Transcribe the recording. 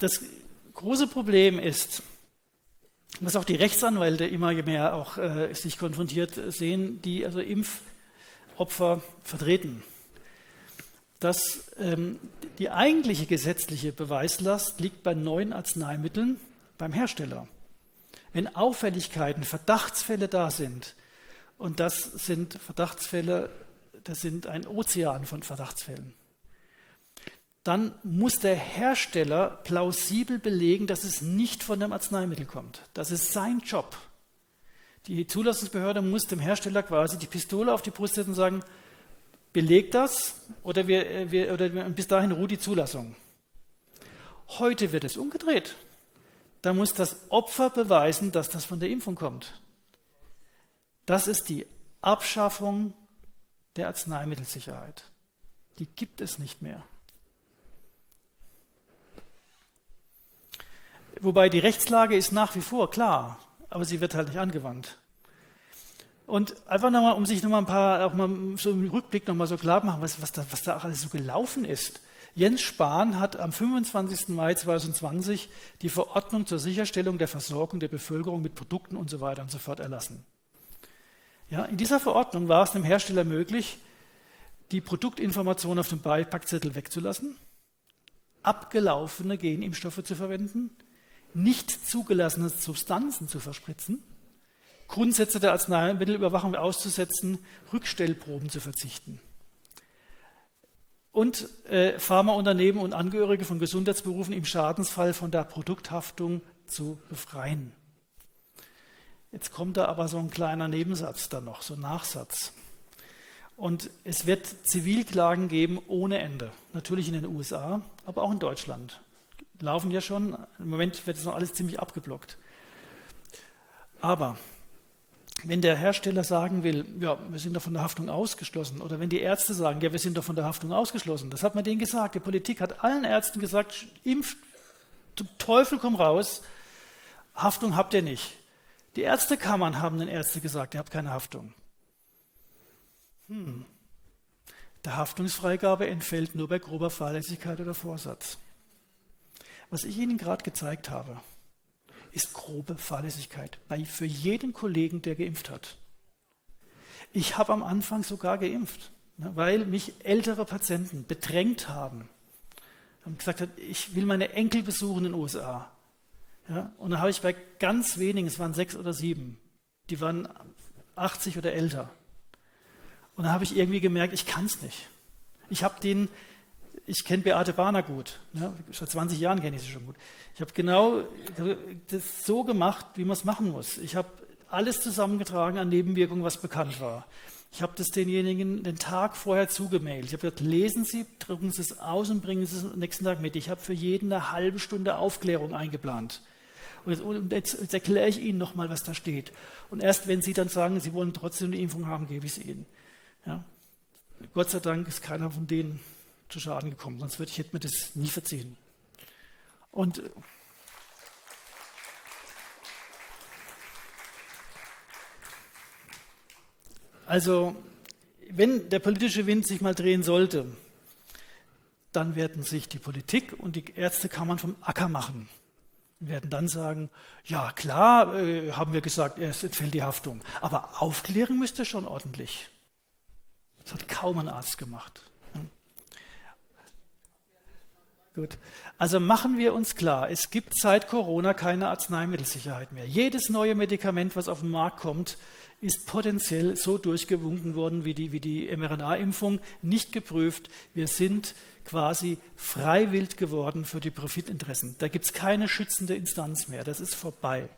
das große Problem ist, was auch die Rechtsanwälte immer mehr auch äh, sich konfrontiert sehen, die also Impfopfer vertreten, dass ähm, die eigentliche gesetzliche Beweislast liegt bei neuen Arzneimitteln beim Hersteller. Wenn Auffälligkeiten, Verdachtsfälle da sind, und das sind Verdachtsfälle, das sind ein Ozean von Verdachtsfällen, dann muss der Hersteller plausibel belegen, dass es nicht von dem Arzneimittel kommt. Das ist sein Job. Die Zulassungsbehörde muss dem Hersteller quasi die Pistole auf die Brust setzen und sagen, beleg das oder, wir, wir, oder bis dahin ruht die Zulassung. Heute wird es umgedreht. Da muss das Opfer beweisen, dass das von der Impfung kommt. Das ist die Abschaffung der Arzneimittelsicherheit. Die gibt es nicht mehr. Wobei die Rechtslage ist nach wie vor klar, aber sie wird halt nicht angewandt. Und einfach nochmal, um sich nochmal ein paar, auch mal so im Rückblick nochmal so klar machen, was, was, da, was da alles so gelaufen ist. Jens Spahn hat am 25. Mai 2020 die Verordnung zur Sicherstellung der Versorgung der Bevölkerung mit Produkten und so weiter und so fort erlassen. Ja, in dieser Verordnung war es dem Hersteller möglich, die Produktinformation auf dem Beipackzettel wegzulassen, abgelaufene Genimpfstoffe zu verwenden, nicht zugelassene Substanzen zu verspritzen, Grundsätze der Arzneimittelüberwachung auszusetzen, Rückstellproben zu verzichten. Und äh, Pharmaunternehmen und Angehörige von Gesundheitsberufen im Schadensfall von der Produkthaftung zu befreien. Jetzt kommt da aber so ein kleiner Nebensatz dann noch, so ein Nachsatz. Und es wird Zivilklagen geben ohne Ende. Natürlich in den USA, aber auch in Deutschland laufen ja schon. Im Moment wird es noch alles ziemlich abgeblockt. Aber wenn der Hersteller sagen will, ja, wir sind doch von der Haftung ausgeschlossen, oder wenn die Ärzte sagen, ja, wir sind doch von der Haftung ausgeschlossen, das hat man denen gesagt. Die Politik hat allen Ärzten gesagt, impft, zum Teufel komm raus, Haftung habt ihr nicht. Die Ärztekammern haben den Ärzten gesagt, ihr habt keine Haftung. Hm. Der Haftungsfreigabe entfällt nur bei grober Fahrlässigkeit oder Vorsatz. Was ich Ihnen gerade gezeigt habe, ist grobe Fahrlässigkeit bei, für jeden Kollegen, der geimpft hat. Ich habe am Anfang sogar geimpft, ne, weil mich ältere Patienten bedrängt haben. Haben gesagt, ich will meine Enkel besuchen in den USA. Ja, und dann habe ich bei ganz wenigen, es waren sechs oder sieben, die waren 80 oder älter. Und dann habe ich irgendwie gemerkt, ich kann es nicht. Ich habe den ich kenne Beate Bahner gut. Ja, seit 20 Jahren kenne ich sie schon gut. Ich habe genau das so gemacht, wie man es machen muss. Ich habe alles zusammengetragen an Nebenwirkungen, was bekannt war. Ich habe das denjenigen den Tag vorher zugemailt. Ich habe gesagt, lesen Sie, drucken Sie es aus und bringen Sie es am nächsten Tag mit. Ich habe für jeden eine halbe Stunde Aufklärung eingeplant. Und jetzt, und jetzt, jetzt erkläre ich Ihnen nochmal, was da steht. Und erst wenn Sie dann sagen, Sie wollen trotzdem eine Impfung haben, gebe ich es Ihnen. Ja. Gott sei Dank ist keiner von denen zu Schaden gekommen, sonst würde ich hätte mir das nie verziehen. Und äh, also, wenn der politische Wind sich mal drehen sollte, dann werden sich die Politik und die Ärztekammern vom Acker machen. Werden dann sagen, ja klar, äh, haben wir gesagt, es entfällt die Haftung. Aber aufklären müsst ihr schon ordentlich. Das hat kaum ein Arzt gemacht. Gut. Also machen wir uns klar, es gibt seit Corona keine Arzneimittelsicherheit mehr. Jedes neue Medikament, was auf den Markt kommt, ist potenziell so durchgewunken worden wie die, wie die mRNA-Impfung, nicht geprüft. Wir sind quasi freiwillig geworden für die Profitinteressen. Da gibt es keine schützende Instanz mehr. Das ist vorbei.